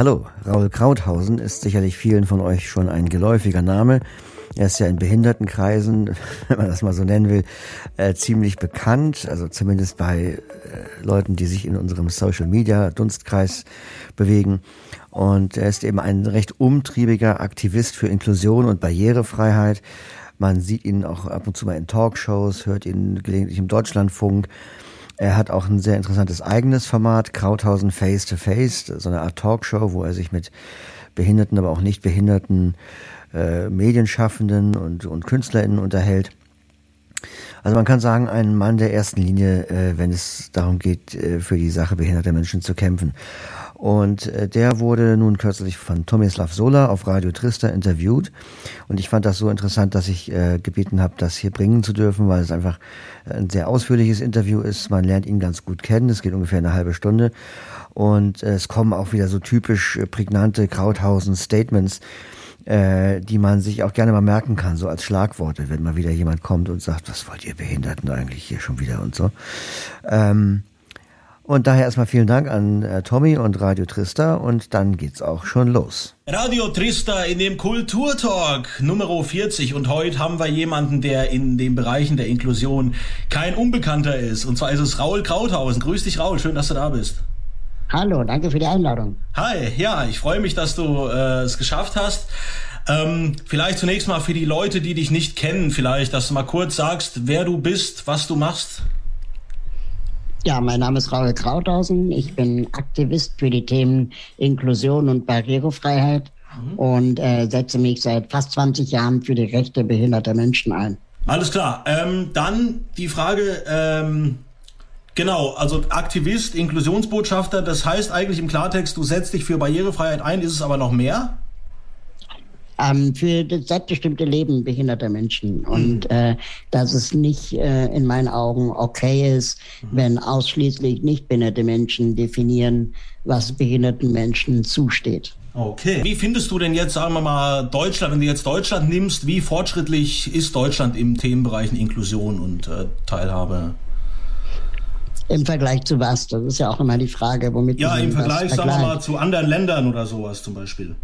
Hallo, Raul Krauthausen ist sicherlich vielen von euch schon ein geläufiger Name. Er ist ja in Behindertenkreisen, wenn man das mal so nennen will, äh, ziemlich bekannt, also zumindest bei äh, Leuten, die sich in unserem Social Media Dunstkreis bewegen. Und er ist eben ein recht umtriebiger Aktivist für Inklusion und Barrierefreiheit. Man sieht ihn auch ab und zu mal in Talkshows, hört ihn gelegentlich im Deutschlandfunk. Er hat auch ein sehr interessantes eigenes Format, Krauthausen Face to Face, so eine Art Talkshow, wo er sich mit behinderten, aber auch nicht behinderten äh, Medienschaffenden und, und KünstlerInnen unterhält. Also man kann sagen, ein Mann der ersten Linie, äh, wenn es darum geht, äh, für die Sache behinderter Menschen zu kämpfen. Und äh, der wurde nun kürzlich von Tomislav Sola auf Radio Trista interviewt. Und ich fand das so interessant, dass ich äh, gebeten habe, das hier bringen zu dürfen, weil es einfach ein sehr ausführliches Interview ist. Man lernt ihn ganz gut kennen. Es geht ungefähr eine halbe Stunde. Und äh, es kommen auch wieder so typisch äh, prägnante Krauthausen-Statements, äh, die man sich auch gerne mal merken kann, so als Schlagworte, wenn mal wieder jemand kommt und sagt, was wollt ihr Behinderten eigentlich hier schon wieder und so. Ähm, und daher erstmal vielen Dank an äh, Tommy und Radio Trista und dann geht's auch schon los. Radio Trista in dem Kulturtalk Nummer 40 und heute haben wir jemanden, der in den Bereichen der Inklusion kein Unbekannter ist. Und zwar ist es Raul Krauthausen. Grüß dich, Raul. Schön, dass du da bist. Hallo, danke für die Einladung. Hi, ja, ich freue mich, dass du äh, es geschafft hast. Ähm, vielleicht zunächst mal für die Leute, die dich nicht kennen, vielleicht, dass du mal kurz sagst, wer du bist, was du machst. Ja, mein Name ist Raul Krauthausen. Ich bin Aktivist für die Themen Inklusion und Barrierefreiheit mhm. und äh, setze mich seit fast 20 Jahren für die Rechte behinderter Menschen ein. Alles klar. Ähm, dann die Frage, ähm, genau, also Aktivist, Inklusionsbotschafter, das heißt eigentlich im Klartext, du setzt dich für Barrierefreiheit ein, ist es aber noch mehr? Ähm, für das selbstbestimmte Leben behinderter Menschen. Und mhm. äh, dass es nicht äh, in meinen Augen okay ist, mhm. wenn ausschließlich nicht behinderte Menschen definieren, was behinderten Menschen zusteht. Okay. Wie findest du denn jetzt, sagen wir mal, Deutschland, wenn du jetzt Deutschland nimmst, wie fortschrittlich ist Deutschland im Themenbereichen Inklusion und äh, Teilhabe? Im Vergleich zu was? Das ist ja auch immer die Frage, womit Ja, im Vergleich, sagen wir mal, zu anderen Ländern oder sowas zum Beispiel.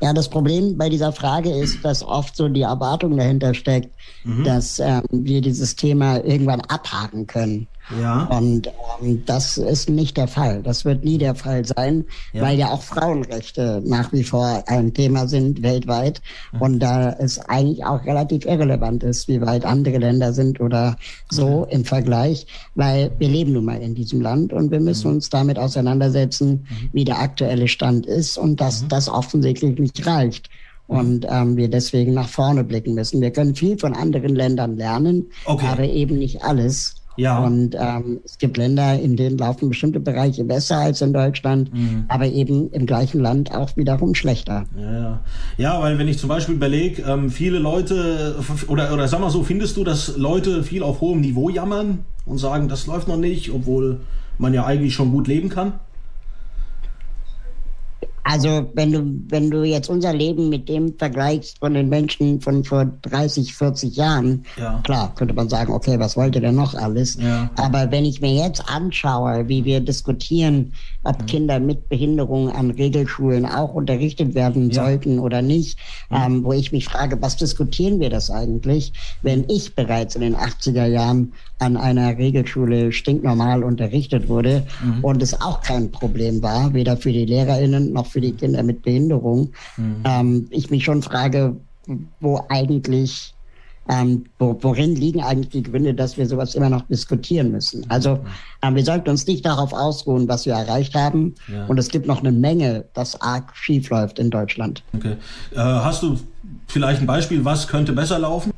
Ja, das Problem bei dieser Frage ist, dass oft so die Erwartung dahinter steckt, mhm. dass ähm, wir dieses Thema irgendwann abhaken können. Ja. Und ähm, das ist nicht der Fall. Das wird nie der Fall sein, ja. weil ja auch Frauenrechte nach wie vor ein Thema sind weltweit. Mhm. Und da es eigentlich auch relativ irrelevant ist, wie weit andere Länder sind oder so okay. im Vergleich, weil wir leben nun mal in diesem Land und wir müssen mhm. uns damit auseinandersetzen, mhm. wie der aktuelle Stand ist und dass mhm. das offensichtlich nicht reicht mhm. und ähm, wir deswegen nach vorne blicken müssen. Wir können viel von anderen Ländern lernen, okay. aber eben nicht alles. Ja. Und ähm, es gibt Länder, in denen laufen bestimmte Bereiche besser als in Deutschland, mhm. aber eben im gleichen Land auch wiederum schlechter. Ja, ja. ja weil wenn ich zum Beispiel überlege, ähm, viele Leute, oder, oder sag mal so, findest du, dass Leute viel auf hohem Niveau jammern und sagen, das läuft noch nicht, obwohl man ja eigentlich schon gut leben kann? Also wenn du, wenn du jetzt unser Leben mit dem vergleichst von den Menschen von vor 30, 40 Jahren, ja. klar, könnte man sagen, okay, was wollt ihr denn noch alles? Ja. Aber wenn ich mir jetzt anschaue, wie wir diskutieren, ob ja. Kinder mit Behinderung an Regelschulen auch unterrichtet werden sollten oder nicht, ähm, wo ich mich frage, was diskutieren wir das eigentlich, wenn ich bereits in den 80er Jahren an einer Regelschule stinknormal unterrichtet wurde mhm. und es auch kein Problem war, weder für die LehrerInnen noch für die Kinder mit Behinderung. Mhm. Ähm, ich mich schon frage, wo eigentlich, ähm, wo, worin liegen eigentlich die Gründe, dass wir sowas immer noch diskutieren müssen? Also ähm, wir sollten uns nicht darauf ausruhen, was wir erreicht haben. Ja. Und es gibt noch eine Menge, das arg schief läuft in Deutschland. Okay. Äh, hast du vielleicht ein Beispiel, was könnte besser laufen?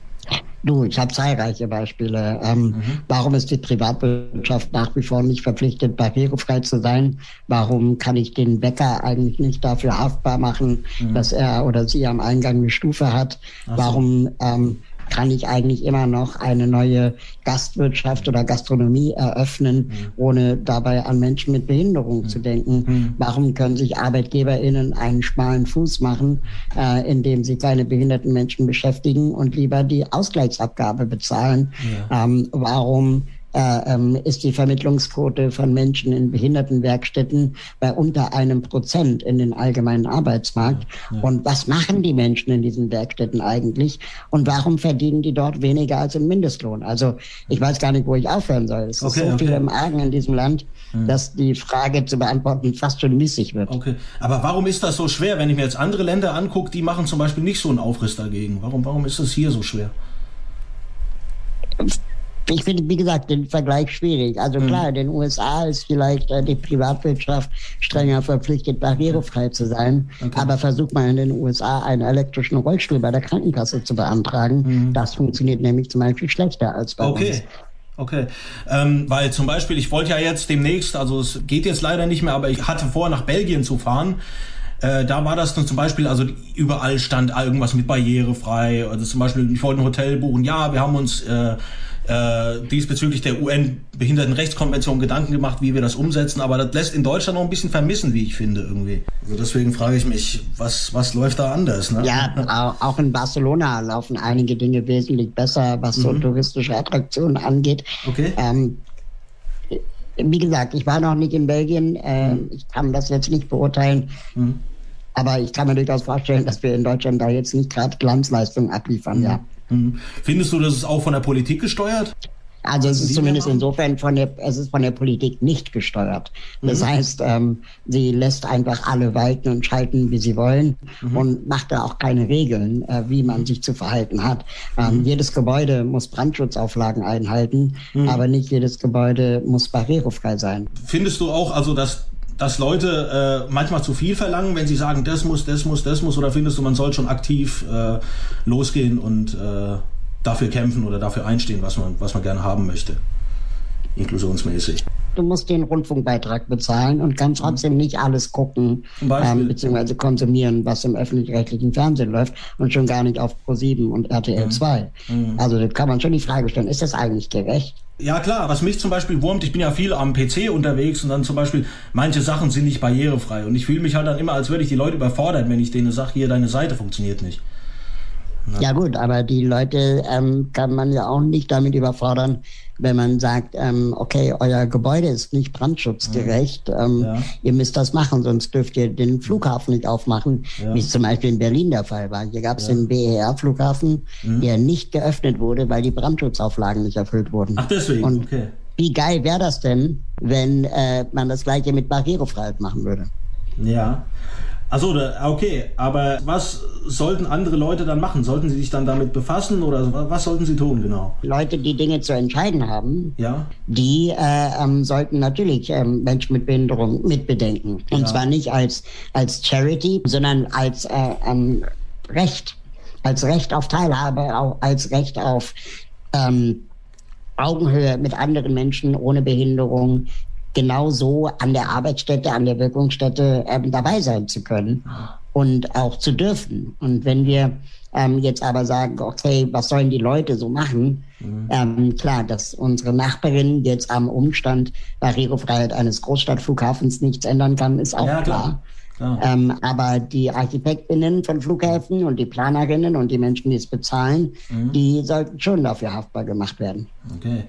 Du, ich habe zahlreiche Beispiele. Ähm, mhm. Warum ist die Privatwirtschaft nach wie vor nicht verpflichtet, barrierefrei zu sein? Warum kann ich den Bäcker eigentlich nicht dafür haftbar machen, mhm. dass er oder sie am Eingang eine Stufe hat? So. Warum ähm, kann ich eigentlich immer noch eine neue Gastwirtschaft oder Gastronomie eröffnen, mhm. ohne dabei an Menschen mit Behinderung mhm. zu denken. Mhm. Warum können sich ArbeitgeberInnen einen schmalen Fuß machen, äh, indem sie kleine behinderten Menschen beschäftigen und lieber die Ausgleichsabgabe bezahlen? Ja. Ähm, warum äh, ähm, ist die Vermittlungsquote von Menschen in Behindertenwerkstätten bei unter einem Prozent in den allgemeinen Arbeitsmarkt. Ja. Und was machen die Menschen in diesen Werkstätten eigentlich? Und warum verdienen die dort weniger als im Mindestlohn? Also ich weiß gar nicht, wo ich aufhören soll. Es okay, ist so okay. viel im Argen in diesem Land, hm. dass die Frage zu beantworten fast schon missig wird. Okay, aber warum ist das so schwer, wenn ich mir jetzt andere Länder angucke, die machen zum Beispiel nicht so einen Aufriss dagegen? Warum, warum ist es hier so schwer? Ich finde, wie gesagt, den Vergleich schwierig. Also mhm. klar, in den USA ist vielleicht äh, die Privatwirtschaft strenger verpflichtet, barrierefrei zu sein. Okay. Aber versucht mal in den USA einen elektrischen Rollstuhl bei der Krankenkasse zu beantragen. Mhm. Das funktioniert nämlich zum Beispiel schlechter als bei okay. uns. Okay, ähm, weil zum Beispiel, ich wollte ja jetzt demnächst, also es geht jetzt leider nicht mehr, aber ich hatte vor, nach Belgien zu fahren. Äh, da war das dann zum Beispiel, also überall stand irgendwas mit barrierefrei. Also zum Beispiel, ich wollte ein Hotel buchen. Ja, wir haben uns äh, äh, diesbezüglich der UN-Behindertenrechtskonvention Gedanken gemacht, wie wir das umsetzen, aber das lässt in Deutschland noch ein bisschen vermissen, wie ich finde, irgendwie. Also deswegen frage ich mich, was, was läuft da anders? Ne? Ja, auch in Barcelona laufen einige Dinge wesentlich besser, was so mhm. touristische Attraktionen angeht. Okay. Ähm, wie gesagt, ich war noch nicht in Belgien. Äh, mhm. Ich kann das jetzt nicht beurteilen. Mhm. Aber ich kann mir durchaus vorstellen, dass wir in Deutschland da jetzt nicht gerade Glanzleistungen abliefern, mhm. ja. Mhm. Findest du, das ist auch von der Politik gesteuert? Also es ist zumindest insofern von der, es ist von der Politik nicht gesteuert. Das mhm. heißt, ähm, sie lässt einfach alle walten und schalten, wie sie wollen mhm. und macht da auch keine Regeln, äh, wie man sich zu verhalten hat. Ähm, mhm. Jedes Gebäude muss Brandschutzauflagen einhalten, mhm. aber nicht jedes Gebäude muss barrierefrei sein. Findest du auch, also dass dass Leute äh, manchmal zu viel verlangen, wenn sie sagen, das muss, das muss, das muss, oder findest du, man soll schon aktiv äh, losgehen und äh, dafür kämpfen oder dafür einstehen, was man, was man gerne haben möchte, inklusionsmäßig? Du musst den Rundfunkbeitrag bezahlen und kannst trotzdem nicht alles gucken ähm, bzw. konsumieren, was im öffentlich-rechtlichen Fernsehen läuft und schon gar nicht auf Pro7 und RTL mhm. 2. Mhm. Also da kann man schon die Frage stellen, ist das eigentlich gerecht? Ja klar, was mich zum Beispiel wurmt, ich bin ja viel am PC unterwegs und dann zum Beispiel, manche Sachen sind nicht barrierefrei und ich fühle mich halt dann immer, als würde ich die Leute überfordern, wenn ich denen sage, hier, deine Seite funktioniert nicht. Na. Ja gut, aber die Leute ähm, kann man ja auch nicht damit überfordern, wenn man sagt, ähm, okay, euer Gebäude ist nicht brandschutzgerecht, ähm, ja. ihr müsst das machen, sonst dürft ihr den Flughafen nicht aufmachen, ja. wie es zum Beispiel in Berlin der Fall war. Hier gab es ja. den BER-Flughafen, mhm. der nicht geöffnet wurde, weil die Brandschutzauflagen nicht erfüllt wurden. Ach deswegen, Und okay. Wie geil wäre das denn, wenn äh, man das gleiche mit Barrierefreiheit machen würde? Ja. Also okay, aber was sollten andere Leute dann machen? Sollten sie sich dann damit befassen oder was sollten sie tun genau? Leute, die Dinge zu entscheiden haben, ja. die äh, ähm, sollten natürlich ähm, Menschen mit Behinderung mitbedenken. Und ja. zwar nicht als, als Charity, sondern als äh, ähm, Recht. Als Recht auf Teilhabe, auch als Recht auf ähm, Augenhöhe mit anderen Menschen ohne Behinderung, genauso an der Arbeitsstätte, an der Wirkungsstätte ähm, dabei sein zu können und auch zu dürfen. Und wenn wir ähm, jetzt aber sagen, okay, was sollen die Leute so machen? Mhm. Ähm, klar, dass unsere Nachbarin jetzt am Umstand Barrierefreiheit eines Großstadtflughafens nichts ändern kann, ist auch ja, klar. klar. Ähm, aber die Architektinnen von Flughäfen und die Planerinnen und die Menschen, die es bezahlen, mhm. die sollten schon dafür haftbar gemacht werden. Okay.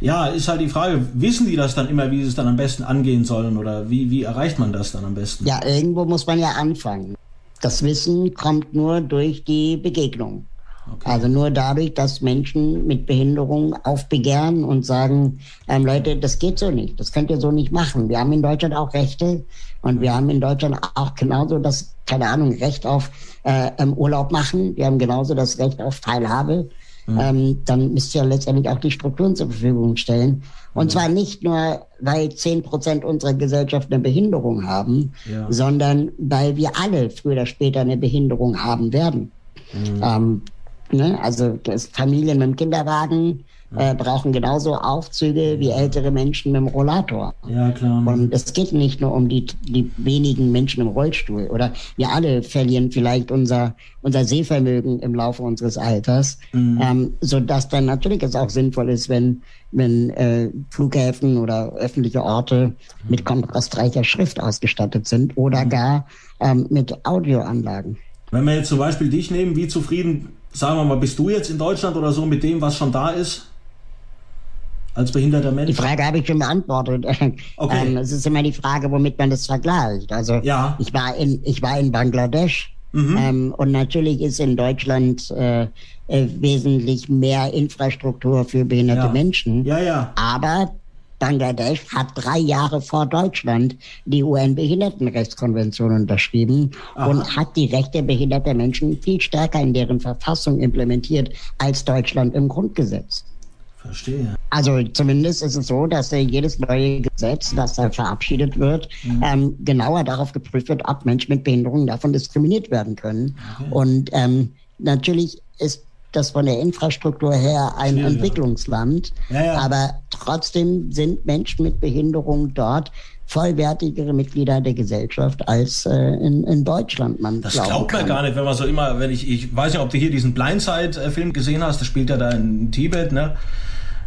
Ja, ist halt die Frage, wissen die das dann immer, wie sie es dann am besten angehen sollen oder wie, wie erreicht man das dann am besten? Ja, irgendwo muss man ja anfangen. Das Wissen kommt nur durch die Begegnung. Okay. Also nur dadurch, dass Menschen mit Behinderung aufbegehren und sagen, ähm, Leute, das geht so nicht, das könnt ihr so nicht machen. Wir haben in Deutschland auch Rechte und wir haben in Deutschland auch genauso das, keine Ahnung, Recht auf äh, Urlaub machen. Wir haben genauso das Recht auf Teilhabe. Mhm. Ähm, dann müsst ihr letztendlich auch die Strukturen zur Verfügung stellen. Und mhm. zwar nicht nur, weil zehn Prozent unserer Gesellschaft eine Behinderung haben, ja. sondern weil wir alle früher oder später eine Behinderung haben werden. Mhm. Ähm, Ne? Also Familien mit dem Kinderwagen äh, brauchen genauso Aufzüge wie ältere Menschen mit dem Rollator. Ja, klar. Und es geht nicht nur um die, die wenigen Menschen im Rollstuhl. Oder wir alle verlieren vielleicht unser, unser Sehvermögen im Laufe unseres Alters. Mhm. Ähm, sodass dann natürlich es auch sinnvoll ist, wenn, wenn äh, Flughäfen oder öffentliche Orte mit kontrastreicher Schrift ausgestattet sind oder mhm. gar ähm, mit Audioanlagen. Wenn wir jetzt zum Beispiel dich nehmen, wie zufrieden sagen wir mal, bist du jetzt in Deutschland oder so mit dem, was schon da ist? als behinderter Mensch? Die Frage habe ich schon beantwortet. Okay. Ähm, es ist immer die Frage, womit man das vergleicht. Also ja. ich war in ich war in Bangladesch mhm. ähm, und natürlich ist in Deutschland äh, äh, wesentlich mehr Infrastruktur für behinderte ja. Menschen. Ja, ja. Aber Bangladesch hat drei Jahre vor Deutschland die UN-Behindertenrechtskonvention unterschrieben Aha. und hat die Rechte behinderter Menschen viel stärker in deren Verfassung implementiert als Deutschland im Grundgesetz. Verstehe. Also zumindest ist es so, dass äh, jedes neue Gesetz, das äh, verabschiedet wird, mhm. ähm, genauer darauf geprüft wird, ob Menschen mit Behinderungen davon diskriminiert werden können. Okay. Und ähm, natürlich ist das von der Infrastruktur her ein Schwierig, Entwicklungsland. Ja, ja. Aber trotzdem sind Menschen mit Behinderung dort vollwertigere Mitglieder der Gesellschaft als äh, in, in Deutschland man Das glaubt man gar nicht, wenn man so immer, wenn ich, ich weiß nicht, ob du hier diesen Blindside-Film gesehen hast, das spielt ja da in Tibet, ne?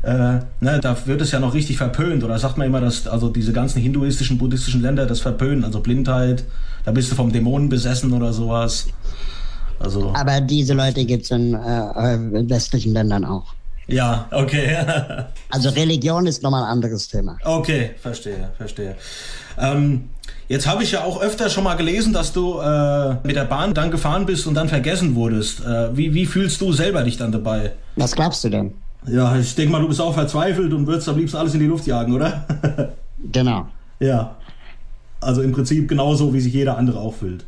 Äh, ne, da wird es ja noch richtig verpönt. Oder sagt man immer, dass also diese ganzen hinduistischen, buddhistischen Länder das verpönen, also Blindheit, da bist du vom Dämonen besessen oder sowas. Also, Aber diese Leute gibt es in äh, westlichen Ländern auch. Ja, okay. also Religion ist nochmal ein anderes Thema. Okay, verstehe, verstehe. Ähm, jetzt habe ich ja auch öfter schon mal gelesen, dass du äh, mit der Bahn dann gefahren bist und dann vergessen wurdest. Äh, wie, wie fühlst du selber dich dann dabei? Was glaubst du denn? Ja, ich denke mal, du bist auch verzweifelt und würdest am liebsten alles in die Luft jagen, oder? genau. Ja. Also im Prinzip genauso, wie sich jeder andere auch fühlt.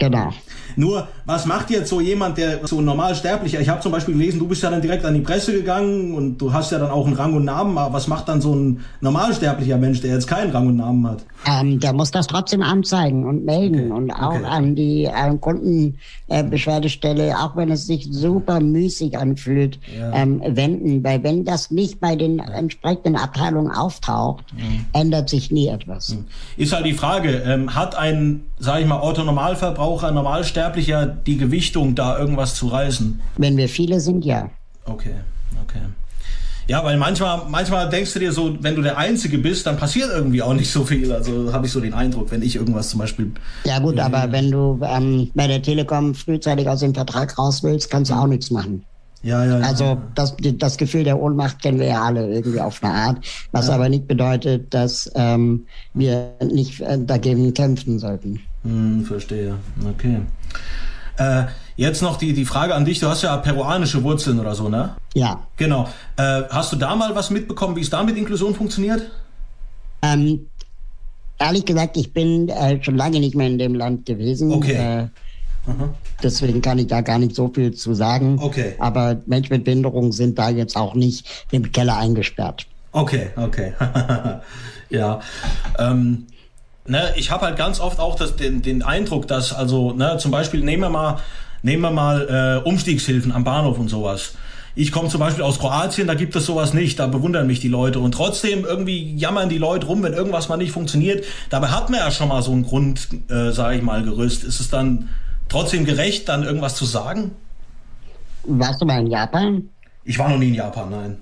Genau. Nur, was macht jetzt so jemand, der so normal sterblicher, ich habe zum Beispiel gelesen, du bist ja dann direkt an die Presse gegangen und du hast ja dann auch einen Rang und Namen, aber was macht dann so ein normalsterblicher Mensch, der jetzt keinen Rang und Namen hat? Ähm, der muss das trotzdem anzeigen und melden okay. und auch okay. an die äh, Kundenbeschwerdestelle, auch wenn es sich super müßig anfühlt, ja. ähm, wenden, weil wenn das nicht bei den entsprechenden Abteilungen auftaucht, mhm. ändert sich nie etwas. Mhm. Ist halt die Frage, ähm, hat ein, sage ich mal, Autonormalverbraucher, Normalsterblicher die Gewichtung, da irgendwas zu reißen? Wenn wir viele sind, ja. Okay, okay. Ja, weil manchmal, manchmal denkst du dir so, wenn du der Einzige bist, dann passiert irgendwie auch nicht so viel. Also habe ich so den Eindruck, wenn ich irgendwas zum Beispiel. Ja gut, aber wenn du ähm, bei der Telekom frühzeitig aus dem Vertrag raus willst, kannst du auch nichts machen. Ja, ja, also ja. das, das Gefühl der Ohnmacht kennen wir ja alle irgendwie auf eine Art, was ja. aber nicht bedeutet, dass ähm, wir nicht äh, dagegen kämpfen sollten. Hm, verstehe. Okay. Äh, jetzt noch die, die Frage an dich. Du hast ja peruanische Wurzeln oder so, ne? Ja. Genau. Äh, hast du da mal was mitbekommen, wie es da mit Inklusion funktioniert? Ähm, ehrlich gesagt, ich bin äh, schon lange nicht mehr in dem Land gewesen. Okay. Äh, Deswegen kann ich da gar nicht so viel zu sagen. Okay. Aber Menschen mit Behinderung sind da jetzt auch nicht im Keller eingesperrt. Okay, okay. ja. Ähm, ne, ich habe halt ganz oft auch das, den, den Eindruck, dass also, ne, zum Beispiel nehmen wir mal, nehmen wir mal äh, Umstiegshilfen am Bahnhof und sowas. Ich komme zum Beispiel aus Kroatien, da gibt es sowas nicht, da bewundern mich die Leute und trotzdem irgendwie jammern die Leute rum, wenn irgendwas mal nicht funktioniert. Dabei hat man ja schon mal so ein Grund, äh, sage ich mal, Gerüst. Ist es dann trotzdem gerecht, dann irgendwas zu sagen? Warst du mal in Japan? Ich war noch nie in Japan, nein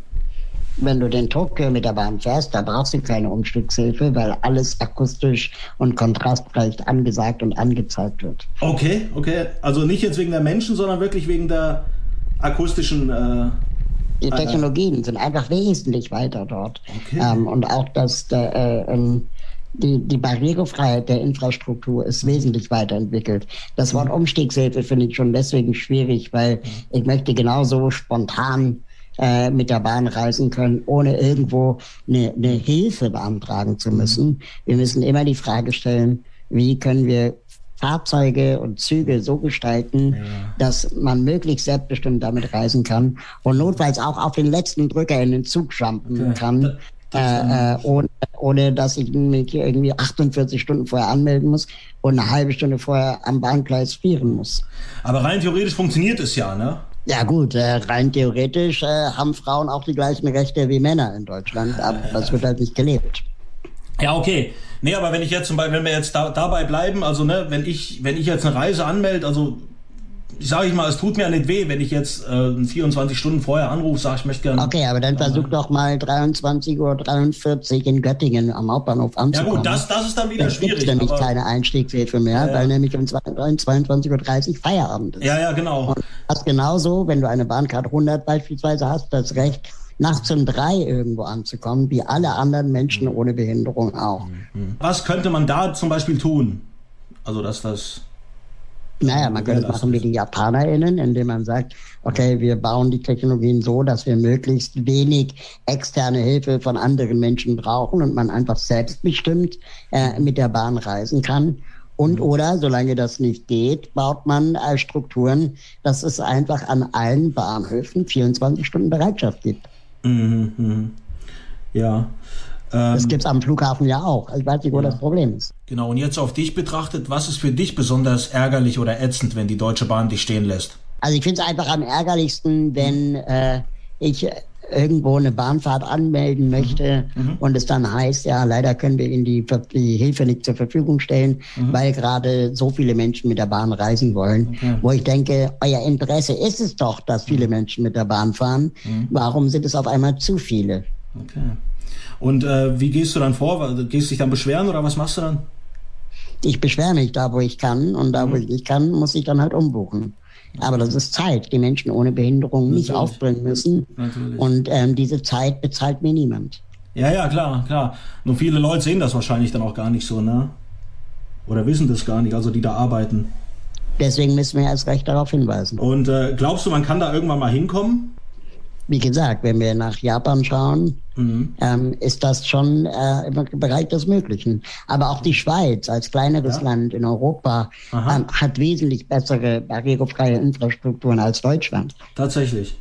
wenn du den Tokio mit der Bahn fährst, da brauchst du keine Umstiegshilfe, weil alles akustisch und kontrastreich angesagt und angezeigt wird. Okay, okay. Also nicht jetzt wegen der Menschen, sondern wirklich wegen der akustischen. Äh, die Technologien sind einfach wesentlich weiter dort. Okay. Ähm, und auch das, der, äh, ähm, die, die Barrierefreiheit der Infrastruktur ist wesentlich weiterentwickelt. Das Wort mhm. Umstiegshilfe finde ich schon deswegen schwierig, weil mhm. ich möchte genauso spontan äh, mit der Bahn reisen können, ohne irgendwo eine, eine Hilfe beantragen zu müssen. Wir müssen immer die Frage stellen, wie können wir Fahrzeuge und Züge so gestalten, ja. dass man möglichst selbstbestimmt damit reisen kann und notfalls auch auf den letzten Drücker in den Zug jumpen okay. kann, äh, äh, ohne, ohne dass ich mich irgendwie 48 Stunden vorher anmelden muss und eine halbe Stunde vorher am Bahngleis frieren muss. Aber rein theoretisch funktioniert es ja, ne? Ja gut, äh, rein theoretisch äh, haben Frauen auch die gleichen Rechte wie Männer in Deutschland, aber das wird halt nicht gelebt. Ja, okay. Nee, aber wenn ich jetzt zum Beispiel, wenn wir jetzt da, dabei bleiben, also ne, wenn ich, wenn ich jetzt eine Reise anmelde, also sage ich mal, es tut mir nicht weh, wenn ich jetzt äh, 24 Stunden vorher anrufe, sage ich möchte gerne. Okay, aber dann versuch doch mal 23.43 Uhr in Göttingen am Hauptbahnhof anzukommen. Ja gut, das, das ist dann wieder da schwierig. Es nämlich keine Einstiegshilfe mehr, ja, weil nämlich um 22.30 Uhr Feierabend ist. Ja, ja, genau. Und das genauso, wenn du eine Bahncard 100 beispielsweise hast, das Recht, nachts um drei irgendwo anzukommen, wie alle anderen Menschen ohne Behinderung auch. Was könnte man da zum Beispiel tun? Also, dass das naja, man könnte es machen wie die JapanerInnen, indem man sagt, okay, wir bauen die Technologien so, dass wir möglichst wenig externe Hilfe von anderen Menschen brauchen und man einfach selbstbestimmt äh, mit der Bahn reisen kann. Und mhm. oder, solange das nicht geht, baut man äh, Strukturen, dass es einfach an allen Bahnhöfen 24 Stunden Bereitschaft gibt. Mhm, mh. Ja. Ähm, das gibt es am Flughafen ja auch. Ich weiß nicht, wo ja. das Problem ist. Genau, und jetzt auf dich betrachtet, was ist für dich besonders ärgerlich oder ätzend, wenn die Deutsche Bahn dich stehen lässt? Also ich finde es einfach am ärgerlichsten, wenn äh, ich irgendwo eine Bahnfahrt anmelden mhm. möchte mhm. und es dann heißt, ja, leider können wir Ihnen die, die Hilfe nicht zur Verfügung stellen, mhm. weil gerade so viele Menschen mit der Bahn reisen wollen. Okay. Wo ich denke, euer Interesse ist es doch, dass viele mhm. Menschen mit der Bahn fahren. Mhm. Warum sind es auf einmal zu viele? Okay. Und äh, wie gehst du dann vor? Gehst du dich dann beschweren oder was machst du dann? Ich beschwere mich da, wo ich kann und da, wo mhm. ich nicht kann, muss ich dann halt umbuchen. Aber das ist Zeit, die Menschen ohne Behinderung nicht aufbringen müssen. Natürlich. Und ähm, diese Zeit bezahlt mir niemand. Ja, ja, klar, klar. Nur viele Leute sehen das wahrscheinlich dann auch gar nicht so, ne? Oder wissen das gar nicht, also die da arbeiten. Deswegen müssen wir erst recht darauf hinweisen. Und äh, glaubst du, man kann da irgendwann mal hinkommen? wie gesagt, wenn wir nach Japan schauen, mhm. ähm, ist das schon äh, im Bereich des Möglichen. Aber auch die Schweiz als kleineres ja. Land in Europa ähm, hat wesentlich bessere barrierefreie Infrastrukturen als Deutschland. Tatsächlich.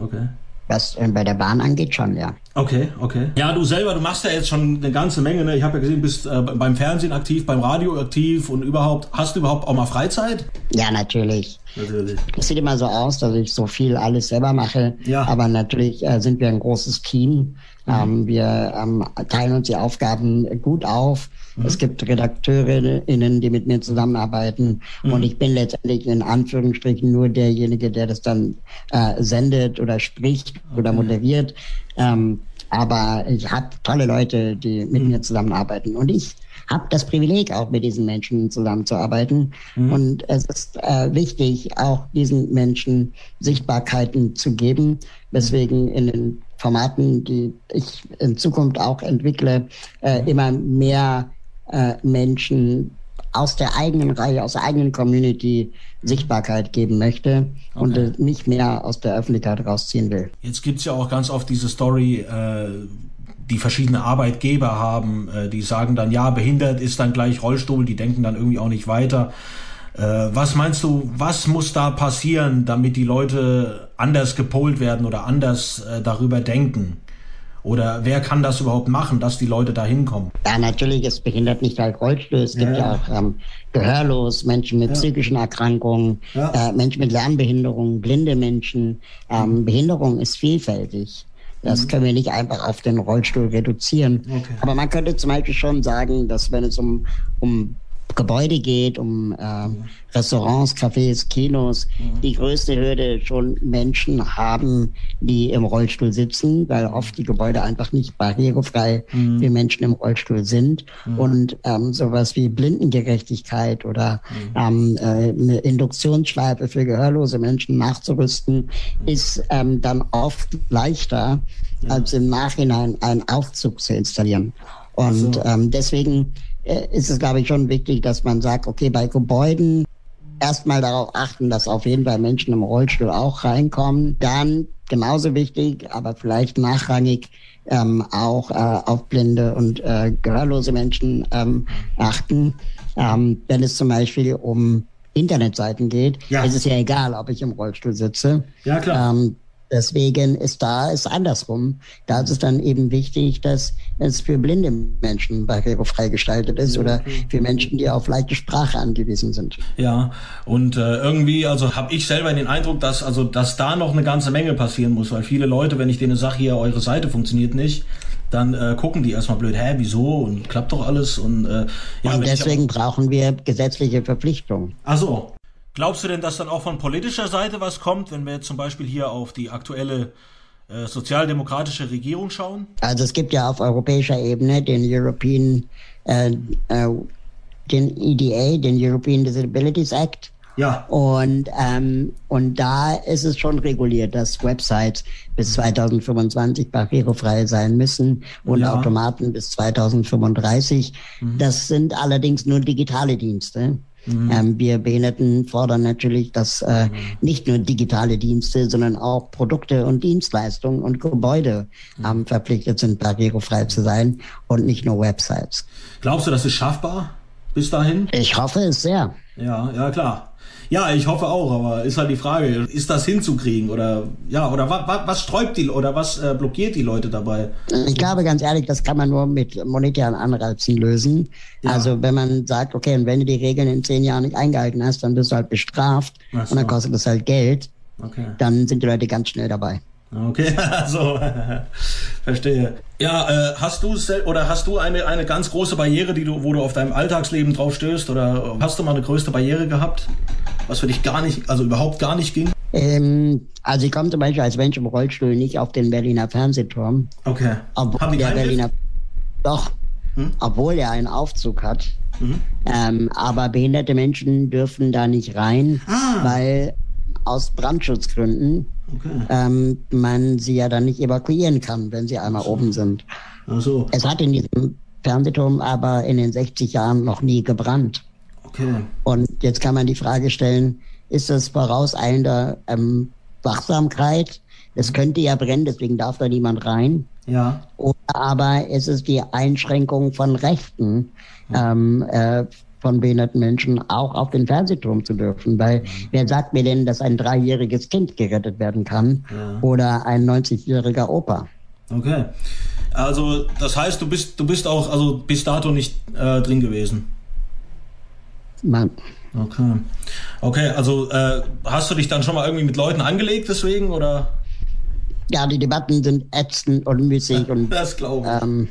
Okay. Was äh, bei der Bahn angeht, schon, ja. Okay, okay. Ja, du selber, du machst ja jetzt schon eine ganze Menge. Ne? Ich habe ja gesehen, du bist äh, beim Fernsehen aktiv, beim Radio aktiv und überhaupt. Hast du überhaupt auch mal Freizeit? Ja, natürlich. Natürlich. Es sieht immer so aus, dass ich so viel alles selber mache. Ja. Aber natürlich äh, sind wir ein großes Team. Mhm. Ähm, wir ähm, teilen uns die Aufgaben gut auf. Mhm. Es gibt Redakteurinnen, die mit mir zusammenarbeiten. Mhm. Und ich bin letztendlich in Anführungsstrichen nur derjenige, der das dann äh, sendet oder spricht okay. oder moderiert. Ähm, aber ich habe tolle Leute, die mit mhm. mir zusammenarbeiten. Und ich habe das Privileg, auch mit diesen Menschen zusammenzuarbeiten. Mhm. Und es ist äh, wichtig, auch diesen Menschen Sichtbarkeiten zu geben, weswegen in den Formaten, die ich in Zukunft auch entwickle, äh, immer mehr äh, Menschen aus der eigenen Reihe, aus der eigenen Community Sichtbarkeit geben möchte okay. und äh, nicht mehr aus der Öffentlichkeit rausziehen will. Jetzt gibt's ja auch ganz oft diese Story, äh, die verschiedene Arbeitgeber haben, äh, die sagen dann, ja, behindert ist dann gleich Rollstuhl, die denken dann irgendwie auch nicht weiter. Äh, was meinst du, was muss da passieren, damit die Leute anders gepolt werden oder anders äh, darüber denken? Oder wer kann das überhaupt machen, dass die Leute da hinkommen? Ja, natürlich ist behindert nicht halt Rollstuhl. Es gibt ja, auch ähm, gehörlos, Menschen mit ja. psychischen Erkrankungen, ja. äh, Menschen mit Lernbehinderungen, blinde Menschen. Ähm, mhm. Behinderung ist vielfältig. Das mhm. können wir nicht einfach auf den Rollstuhl reduzieren. Okay. Aber man könnte zum Beispiel schon sagen, dass wenn es um, um Gebäude geht, um äh, Restaurants, Cafés, Kinos, mhm. die größte Hürde schon Menschen haben, die im Rollstuhl sitzen, weil oft die Gebäude einfach nicht barrierefrei mhm. für Menschen im Rollstuhl sind. Mhm. Und ähm, sowas wie Blindengerechtigkeit oder mhm. ähm, äh, eine Induktionsschleife für gehörlose Menschen nachzurüsten, mhm. ist ähm, dann oft leichter, als im Nachhinein einen Aufzug zu installieren. Und so. ähm, deswegen ist es, glaube ich, schon wichtig, dass man sagt, okay, bei Gebäuden erstmal darauf achten, dass auf jeden Fall Menschen im Rollstuhl auch reinkommen. Dann genauso wichtig, aber vielleicht nachrangig ähm, auch äh, auf blinde und äh, gehörlose Menschen ähm, achten. Ähm, wenn es zum Beispiel um Internetseiten geht, ja. ist es ja egal, ob ich im Rollstuhl sitze. Ja, klar. Ähm, Deswegen ist da ist andersrum. Da ist es dann eben wichtig, dass es für blinde Menschen barrierefrei gestaltet ist oder für Menschen, die auf leichte Sprache angewiesen sind. Ja, und äh, irgendwie, also habe ich selber den Eindruck, dass also dass da noch eine ganze Menge passieren muss, weil viele Leute, wenn ich denen sage, hier eure Seite funktioniert nicht, dann äh, gucken die erstmal blöd, hä, wieso und klappt doch alles und äh, ja. Und deswegen brauchen wir gesetzliche Verpflichtungen. Ach so, Glaubst du denn, dass dann auch von politischer Seite was kommt, wenn wir jetzt zum Beispiel hier auf die aktuelle äh, sozialdemokratische Regierung schauen? Also es gibt ja auf europäischer Ebene den European, äh, äh, den EDA, den European Disabilities Act. Ja. Und, ähm, und da ist es schon reguliert, dass Websites bis 2025 barrierefrei sein müssen und ja. Automaten bis 2035. Mhm. Das sind allerdings nur digitale Dienste. Mhm. Ähm, wir Behinderten fordern natürlich, dass äh, mhm. nicht nur digitale Dienste, sondern auch Produkte und Dienstleistungen und Gebäude mhm. ähm, verpflichtet sind, barrierefrei zu sein und nicht nur Websites. Glaubst du, das ist schaffbar bis dahin? Ich hoffe es sehr. Ja, ja klar. Ja, ich hoffe auch, aber ist halt die Frage, ist das hinzukriegen oder ja, oder was, was, was sträubt die oder was äh, blockiert die Leute dabei? Ich glaube ganz ehrlich, das kann man nur mit monetären Anreizen lösen. Ja. Also wenn man sagt, okay, und wenn du die Regeln in zehn Jahren nicht eingehalten hast, dann bist du halt bestraft so. und dann kostet das halt Geld. Okay. Dann sind die Leute ganz schnell dabei. Okay, also verstehe. Ja, äh, hast du oder hast du eine eine ganz große Barriere, die du, wo du auf deinem Alltagsleben drauf stößt, oder hast du mal eine größte Barriere gehabt, was für dich gar nicht, also überhaupt gar nicht ging? Ähm, also ich komme zum Beispiel als Mensch im Rollstuhl nicht auf den Berliner Fernsehturm. Okay. Obwohl der Berliner doch, hm? obwohl er einen Aufzug hat. Mhm. Ähm, aber behinderte Menschen dürfen da nicht rein, ah. weil aus Brandschutzgründen okay. ähm, man sie ja dann nicht evakuieren kann, wenn sie einmal so. oben sind. Ach so. Es hat in diesem Fernsehturm aber in den 60 Jahren noch nie gebrannt. Okay. Und jetzt kann man die Frage stellen, ist das vorauseilender ähm, Wachsamkeit? Es könnte ja brennen, deswegen darf da niemand rein. Ja. Oder aber ist es die Einschränkung von Rechten ähm, äh, von behinderten Menschen auch auf den Fernsehturm zu dürfen. Weil wer sagt mir denn, dass ein dreijähriges Kind gerettet werden kann ja. oder ein 90-jähriger Opa? Okay. Also das heißt, du bist, du bist auch also bis dato nicht äh, drin gewesen. Nein. Okay. Okay, also äh, hast du dich dann schon mal irgendwie mit Leuten angelegt deswegen oder? Ja, die Debatten sind ätzend und müßig und das glaube ich. Ähm,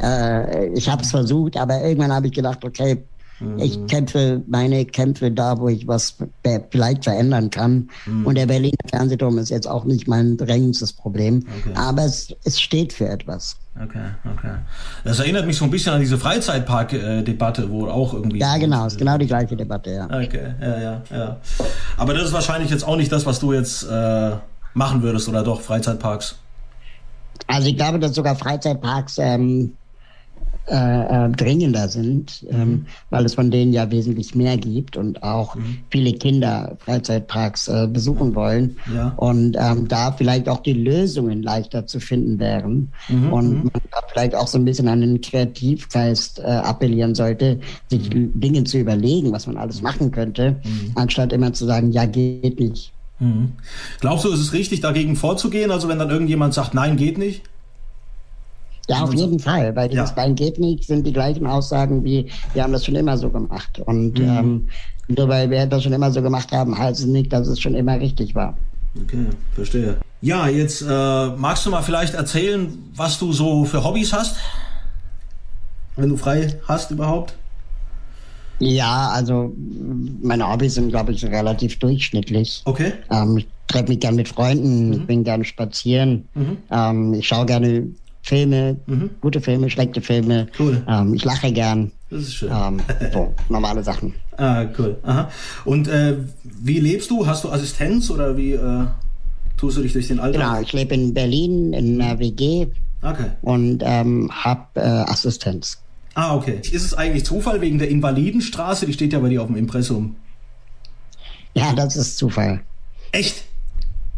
äh, ich habe es versucht, aber irgendwann habe ich gedacht, okay, ich mhm. kämpfe meine Kämpfe da, wo ich was vielleicht verändern kann. Mhm. Und der Berliner Fernsehturm ist jetzt auch nicht mein drängendstes Problem. Okay. Aber es, es steht für etwas. Okay, okay. Das erinnert mich so ein bisschen an diese Freizeitpark-Debatte, wo auch irgendwie. Ja, genau, ist genau die gleiche Debatte, ja. Okay, ja, ja, ja. Aber das ist wahrscheinlich jetzt auch nicht das, was du jetzt äh, machen würdest, oder doch, Freizeitparks? Also ich glaube, dass sogar Freizeitparks ähm, äh, äh, dringender sind, ähm, mhm. weil es von denen ja wesentlich mehr gibt und auch mhm. viele Kinder Freizeitparks äh, besuchen wollen ja. und ähm, da vielleicht auch die Lösungen leichter zu finden wären mhm. und mhm. man da vielleicht auch so ein bisschen an den Kreativgeist äh, appellieren sollte, sich mhm. Dinge zu überlegen, was man alles machen könnte, mhm. anstatt immer zu sagen, ja geht nicht. Glaubst du, ist es richtig, dagegen vorzugehen? Also wenn dann irgendjemand sagt, nein, geht nicht? Ja, auf jeden Fall, weil dieses ja. Bein geht nicht, sind die gleichen Aussagen wie, wir haben das schon immer so gemacht. Und mhm. ähm, nur weil wir das schon immer so gemacht haben, heißt es nicht, dass es schon immer richtig war. Okay, verstehe. Ja, jetzt äh, magst du mal vielleicht erzählen, was du so für Hobbys hast? Wenn du frei hast überhaupt? Ja, also meine Hobbys sind, glaube ich, relativ durchschnittlich. Okay. Ähm, ich treffe mich gerne mit Freunden, mhm. ich bin gerne spazieren, mhm. ähm, ich schaue gerne Filme, mhm. gute Filme, schlechte Filme. Cool. Ähm, ich lache gern. Das ist schön. Ähm, so, normale Sachen. Ah, cool. Aha. Und äh, wie lebst du? Hast du Assistenz oder wie äh, tust du dich durch den Alltag? Genau, ich lebe in Berlin in einer WG okay. und ähm, habe äh, Assistenz. Ah, okay. Ist es eigentlich Zufall wegen der Invalidenstraße? Die steht ja bei dir auf dem Impressum. Ja, das ist Zufall. Echt?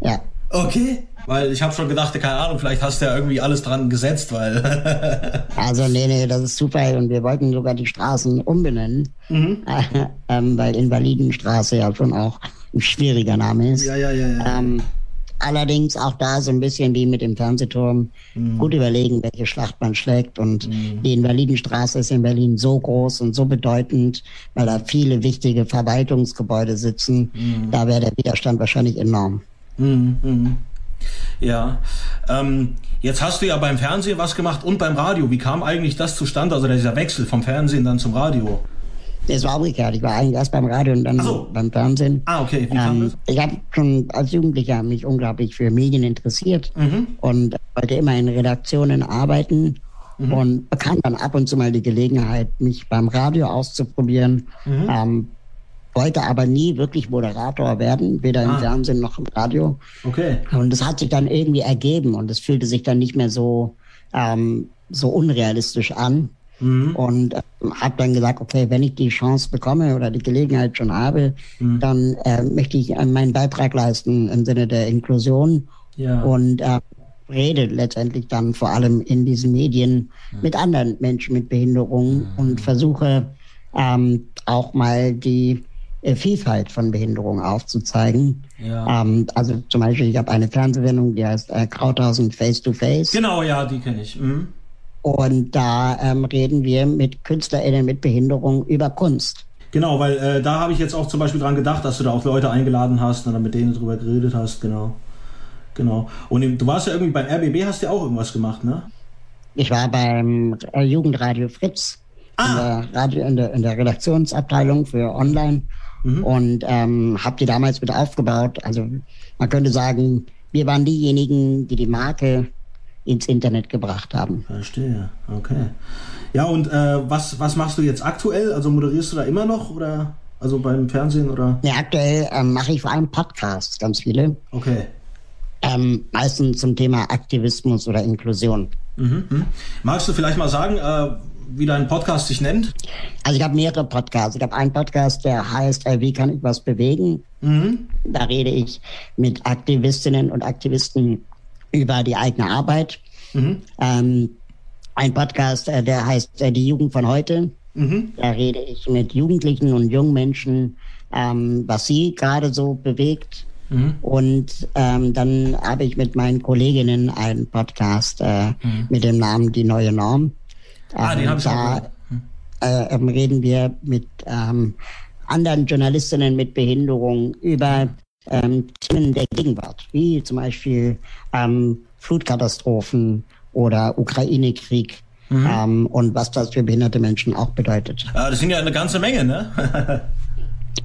Ja. Okay. Weil ich habe schon gedacht, keine Ahnung, vielleicht hast du ja irgendwie alles dran gesetzt, weil. also nee, nee, das ist Zufall und wir wollten sogar die Straßen umbenennen, mhm. äh, ähm, weil Invalidenstraße ja schon auch ein schwieriger Name ist. Ja, ja, ja. ja. Ähm, allerdings auch da so ein bisschen wie mit dem Fernsehturm mhm. gut überlegen, welche Schlacht man schlägt. Und mhm. die Invalidenstraße ist in Berlin so groß und so bedeutend, weil da viele wichtige Verwaltungsgebäude sitzen. Mhm. Da wäre der Widerstand wahrscheinlich enorm. Ja. Ähm, jetzt hast du ja beim Fernsehen was gemacht und beim Radio. Wie kam eigentlich das zustande, also dieser Wechsel vom Fernsehen dann zum Radio? Das war umgekehrt. Ich war eigentlich erst beim Radio und dann so. beim Fernsehen. Ah, okay. Ähm? Ich habe schon als Jugendlicher mich unglaublich für Medien interessiert mhm. und wollte immer in Redaktionen arbeiten mhm. und bekam dann ab und zu mal die Gelegenheit, mich beim Radio auszuprobieren. Mhm. Ähm, wollte aber nie wirklich Moderator werden, weder ah. im Fernsehen noch im Radio. Okay. Und das hat sich dann irgendwie ergeben und es fühlte sich dann nicht mehr so, ähm, so unrealistisch an. Mhm. Und äh, habe dann gesagt, okay, wenn ich die Chance bekomme oder die Gelegenheit schon habe, mhm. dann äh, möchte ich äh, meinen Beitrag leisten im Sinne der Inklusion ja. und äh, rede letztendlich dann vor allem in diesen Medien mhm. mit anderen Menschen mit Behinderung mhm. und versuche ähm, auch mal die Vielfalt von Behinderung aufzuzeigen. Ja. Ähm, also zum Beispiel, ich habe eine Fernsehsendung, die heißt äh, Krauthausen Face to Face. Genau, ja, die kenne ich. Mhm. Und da ähm, reden wir mit KünstlerInnen mit Behinderung über Kunst. Genau, weil äh, da habe ich jetzt auch zum Beispiel dran gedacht, dass du da auch Leute eingeladen hast und dann mit denen drüber geredet hast, genau. Genau. Und du warst ja irgendwie beim RBB, hast ja auch irgendwas gemacht, ne? Ich war beim äh, Jugendradio Fritz ah. in, der Radio, in, der, in der Redaktionsabteilung für Online mhm. und ähm, habe die damals mit aufgebaut. Also man könnte sagen, wir waren diejenigen, die die Marke ins Internet gebracht haben. Verstehe, okay. Ja, und äh, was, was machst du jetzt aktuell? Also moderierst du da immer noch oder also beim Fernsehen oder? Ja, aktuell ähm, mache ich vor allem Podcasts, ganz viele. Okay. Ähm, meistens zum Thema Aktivismus oder Inklusion. Mhm, mh. Magst du vielleicht mal sagen, äh, wie dein Podcast sich nennt? Also ich habe mehrere Podcasts. Ich habe einen Podcast, der heißt äh, Wie kann ich was bewegen? Mhm. Da rede ich mit Aktivistinnen und Aktivisten über die eigene Arbeit. Mhm. Ähm, ein Podcast, äh, der heißt äh, Die Jugend von heute. Mhm. Da rede ich mit Jugendlichen und jungen Menschen, ähm, was sie gerade so bewegt. Mhm. Und ähm, dann habe ich mit meinen Kolleginnen einen Podcast äh, mhm. mit dem Namen Die neue Norm. Ah, den habe ich da, äh, ähm, reden wir mit ähm, anderen Journalistinnen mit Behinderung über ähm, Themen der Gegenwart, wie zum Beispiel ähm, Flutkatastrophen oder Ukraine-Krieg. Mhm. Ähm, und was das für behinderte Menschen auch bedeutet. Ja, das sind ja eine ganze Menge, ne?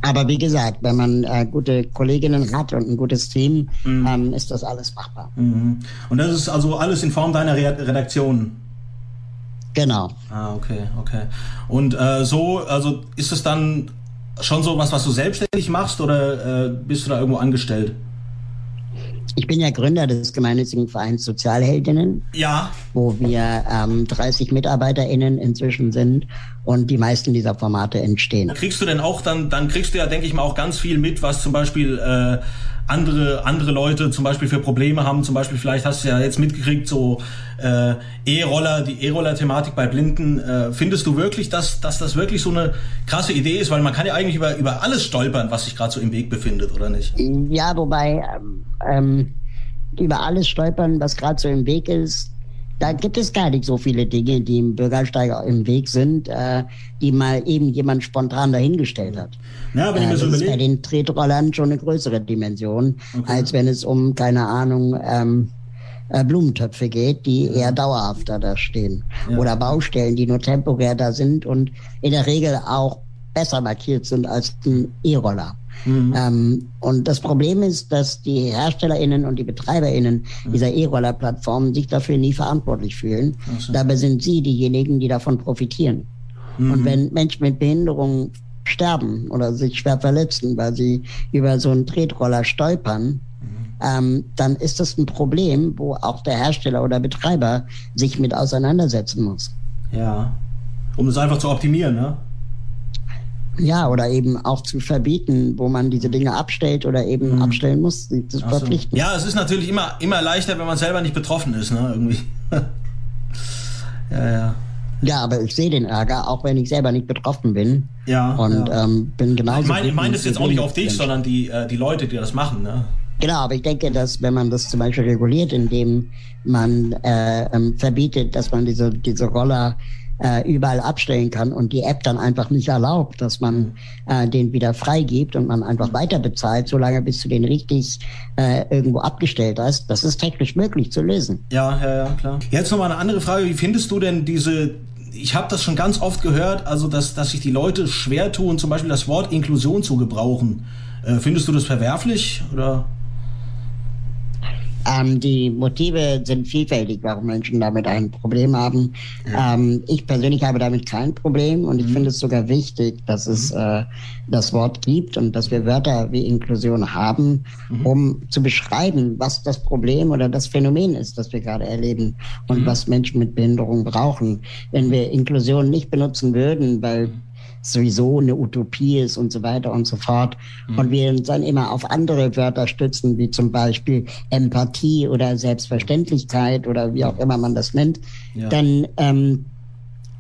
Aber wie gesagt, wenn man äh, gute Kolleginnen hat und ein gutes Team, mhm. ähm, ist das alles machbar. Mhm. Und das ist also alles in Form deiner Re Redaktion? Genau. Ah, okay, okay. Und äh, so, also ist es dann schon so was, was du selbstständig machst oder äh, bist du da irgendwo angestellt? Ich bin ja Gründer des gemeinnützigen Vereins Sozialheldinnen. Ja. Wo wir ähm, 30 MitarbeiterInnen inzwischen sind und die meisten dieser Formate entstehen. Kriegst du denn auch dann, dann kriegst du ja, denke ich mal, auch ganz viel mit, was zum Beispiel äh, andere, andere Leute zum Beispiel für Probleme haben. Zum Beispiel, vielleicht hast du ja jetzt mitgekriegt, so äh, E-Roller, die E-Roller-Thematik bei Blinden. Äh, findest du wirklich, dass, dass das wirklich so eine krasse Idee ist? Weil man kann ja eigentlich über, über alles stolpern, was sich gerade so im Weg befindet, oder nicht? Ja, wobei ähm, ähm über alles stolpern, was gerade so im Weg ist, da gibt es gar nicht so viele Dinge, die im Bürgersteig im Weg sind, äh, die mal eben jemand spontan dahingestellt hat. Ja, wenn ich mir so das ist bei den Tretrollern schon eine größere Dimension, okay. als wenn es um, keine Ahnung, ähm, äh, Blumentöpfe geht, die ja. eher dauerhafter da stehen. Ja. Oder Baustellen, die nur temporär da sind und in der Regel auch besser markiert sind als ein E-Roller. Mhm. Ähm, und das Problem ist, dass die HerstellerInnen und die BetreiberInnen mhm. dieser E-Roller-Plattformen sich dafür nie verantwortlich fühlen. So. Dabei sind sie diejenigen, die davon profitieren. Mhm. Und wenn Menschen mit Behinderung sterben oder sich schwer verletzen, weil sie über so einen Tretroller stolpern, mhm. ähm, dann ist das ein Problem, wo auch der Hersteller oder Betreiber sich mit auseinandersetzen muss. Ja, um es einfach zu optimieren, ne? Ja, oder eben auch zu verbieten, wo man diese Dinge abstellt oder eben mhm. abstellen muss, das verpflichten. Ja, es ist natürlich immer, immer leichter, wenn man selber nicht betroffen ist, ne, irgendwie. ja, ja. Ja, aber ich sehe den Ärger, auch wenn ich selber nicht betroffen bin. Ja. Und ja. Ähm, bin genauso. Ich meine ich mein das jetzt auch nicht auf dich, sondern die, äh, die Leute, die das machen, ne? Genau, aber ich denke, dass wenn man das zum Beispiel reguliert, indem man äh, ähm, verbietet, dass man diese, diese Roller äh, überall abstellen kann und die App dann einfach nicht erlaubt, dass man äh, den wieder freigibt und man einfach weiter bezahlt, solange bis du den richtig äh, irgendwo abgestellt hast. Das ist technisch möglich zu lösen. Ja, ja, ja, klar. Jetzt nochmal eine andere Frage. Wie findest du denn diese ich habe das schon ganz oft gehört, also dass, dass sich die Leute schwer tun, zum Beispiel das Wort Inklusion zu gebrauchen. Äh, findest du das verwerflich oder? Ähm, die Motive sind vielfältig, warum Menschen damit ein Problem haben. Ja. Ähm, ich persönlich habe damit kein Problem und ich mhm. finde es sogar wichtig, dass es mhm. äh, das Wort gibt und dass wir Wörter wie Inklusion haben, mhm. um zu beschreiben, was das Problem oder das Phänomen ist, das wir gerade erleben und mhm. was Menschen mit Behinderung brauchen. Wenn wir Inklusion nicht benutzen würden, weil mhm sowieso eine Utopie ist und so weiter und so fort. Mhm. Und wir uns dann immer auf andere Wörter stützen, wie zum Beispiel Empathie oder Selbstverständlichkeit oder wie auch immer man das nennt, ja. dann ähm,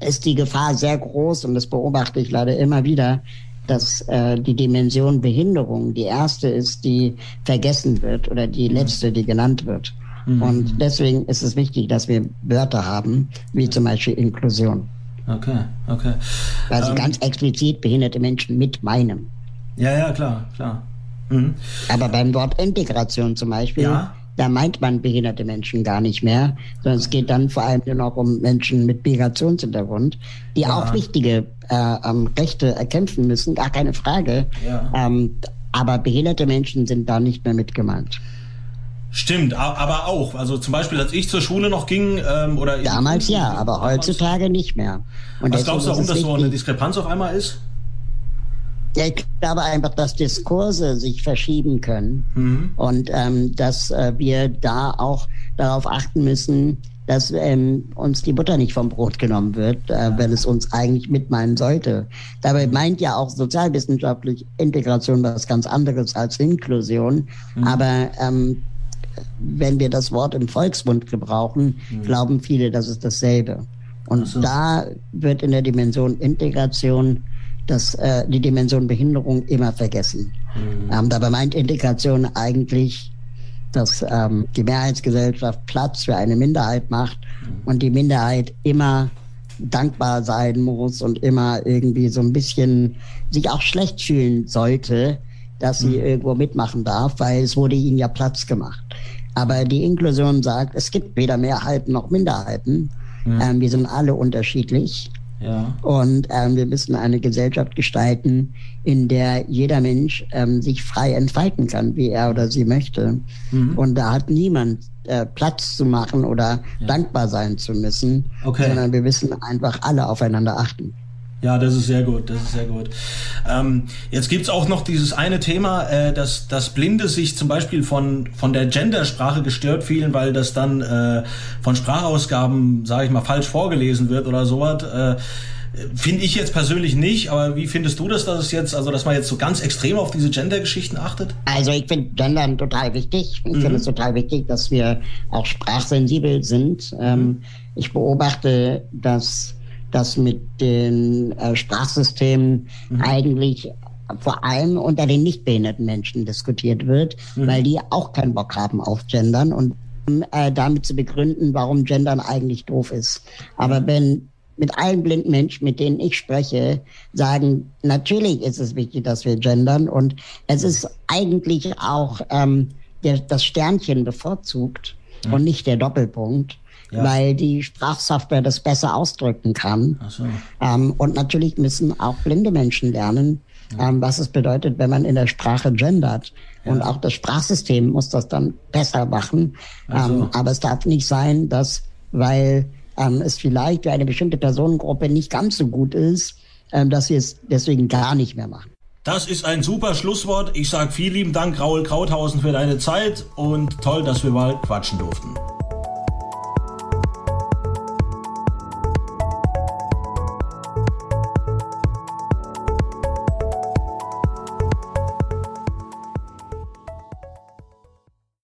ist die Gefahr sehr groß und das beobachte ich leider immer wieder, dass äh, die Dimension Behinderung die erste ist, die vergessen wird oder die mhm. letzte, die genannt wird. Mhm. Und deswegen ist es wichtig, dass wir Wörter haben, wie zum Beispiel Inklusion. Okay, okay. Also ähm, ganz explizit behinderte Menschen mit meinem. Ja, ja, klar, klar. Mhm. Aber beim Wort Integration zum Beispiel, ja? da meint man behinderte Menschen gar nicht mehr, sondern es geht dann vor allem nur noch um Menschen mit Migrationshintergrund, die ja. auch wichtige äh, ähm, Rechte erkämpfen müssen, gar keine Frage. Ja. Ähm, aber behinderte Menschen sind da nicht mehr mit gemeint. Stimmt, aber auch. Also zum Beispiel, als ich zur Schule noch ging, ähm, oder damals ja, aber heutzutage nicht mehr. Und was glaubst du, warum das so eine Diskrepanz auf einmal ist? Ja, ich glaube einfach, dass Diskurse sich verschieben können mhm. und ähm, dass äh, wir da auch darauf achten müssen, dass ähm, uns die Butter nicht vom Brot genommen wird, äh, wenn es uns eigentlich mitmeinen sollte. Dabei meint ja auch sozialwissenschaftlich Integration was ganz anderes als Inklusion. Mhm. Aber ähm, wenn wir das Wort im Volksmund gebrauchen, mhm. glauben viele, das ist dasselbe. Und so. da wird in der Dimension Integration das, äh, die Dimension Behinderung immer vergessen. Mhm. Ähm, dabei meint Integration eigentlich, dass ähm, die Mehrheitsgesellschaft Platz für eine Minderheit macht mhm. und die Minderheit immer dankbar sein muss und immer irgendwie so ein bisschen sich auch schlecht fühlen sollte, dass sie mhm. irgendwo mitmachen darf, weil es wurde ihnen ja Platz gemacht. Aber die Inklusion sagt, es gibt weder Mehrheiten noch Minderheiten. Mhm. Ähm, wir sind alle unterschiedlich. Ja. Und ähm, wir müssen eine Gesellschaft gestalten, in der jeder Mensch ähm, sich frei entfalten kann, wie er oder sie möchte. Mhm. Und da hat niemand äh, Platz zu machen oder ja. dankbar sein zu müssen, okay. sondern wir müssen einfach alle aufeinander achten. Ja, das ist sehr gut, das ist sehr gut. Ähm, jetzt gibt's auch noch dieses eine Thema, äh, dass, dass Blinde sich zum Beispiel von, von der Gendersprache gestört fühlen, weil das dann äh, von Sprachausgaben, sage ich mal, falsch vorgelesen wird oder sowas. Äh, Finde ich jetzt persönlich nicht, aber wie findest du das, dass es jetzt, also dass man jetzt so ganz extrem auf diese Gender-Geschichten achtet? Also ich finde Gendern total wichtig. Ich mhm. finde es total wichtig, dass wir auch sprachsensibel sind. Ähm, mhm. ich beobachte, dass dass mit den äh, Sprachsystemen mhm. eigentlich vor allem unter den nicht behinderten Menschen diskutiert wird, mhm. weil die auch keinen Bock haben auf Gendern und äh, damit zu begründen, warum Gendern eigentlich doof ist. Aber wenn mit allen blinden Menschen, mit denen ich spreche, sagen, natürlich ist es wichtig, dass wir gendern und es ist eigentlich auch ähm, der, das Sternchen bevorzugt mhm. und nicht der Doppelpunkt ja. weil die Sprachsoftware das besser ausdrücken kann. So. Ähm, und natürlich müssen auch blinde Menschen lernen, ja. ähm, was es bedeutet, wenn man in der Sprache gendert. Ja. Und auch das Sprachsystem muss das dann besser machen. So. Ähm, aber es darf nicht sein, dass, weil ähm, es vielleicht für eine bestimmte Personengruppe nicht ganz so gut ist, ähm, dass wir es deswegen gar nicht mehr machen. Das ist ein super Schlusswort. Ich sage vielen lieben Dank, Raul Krauthausen, für deine Zeit und toll, dass wir mal quatschen durften.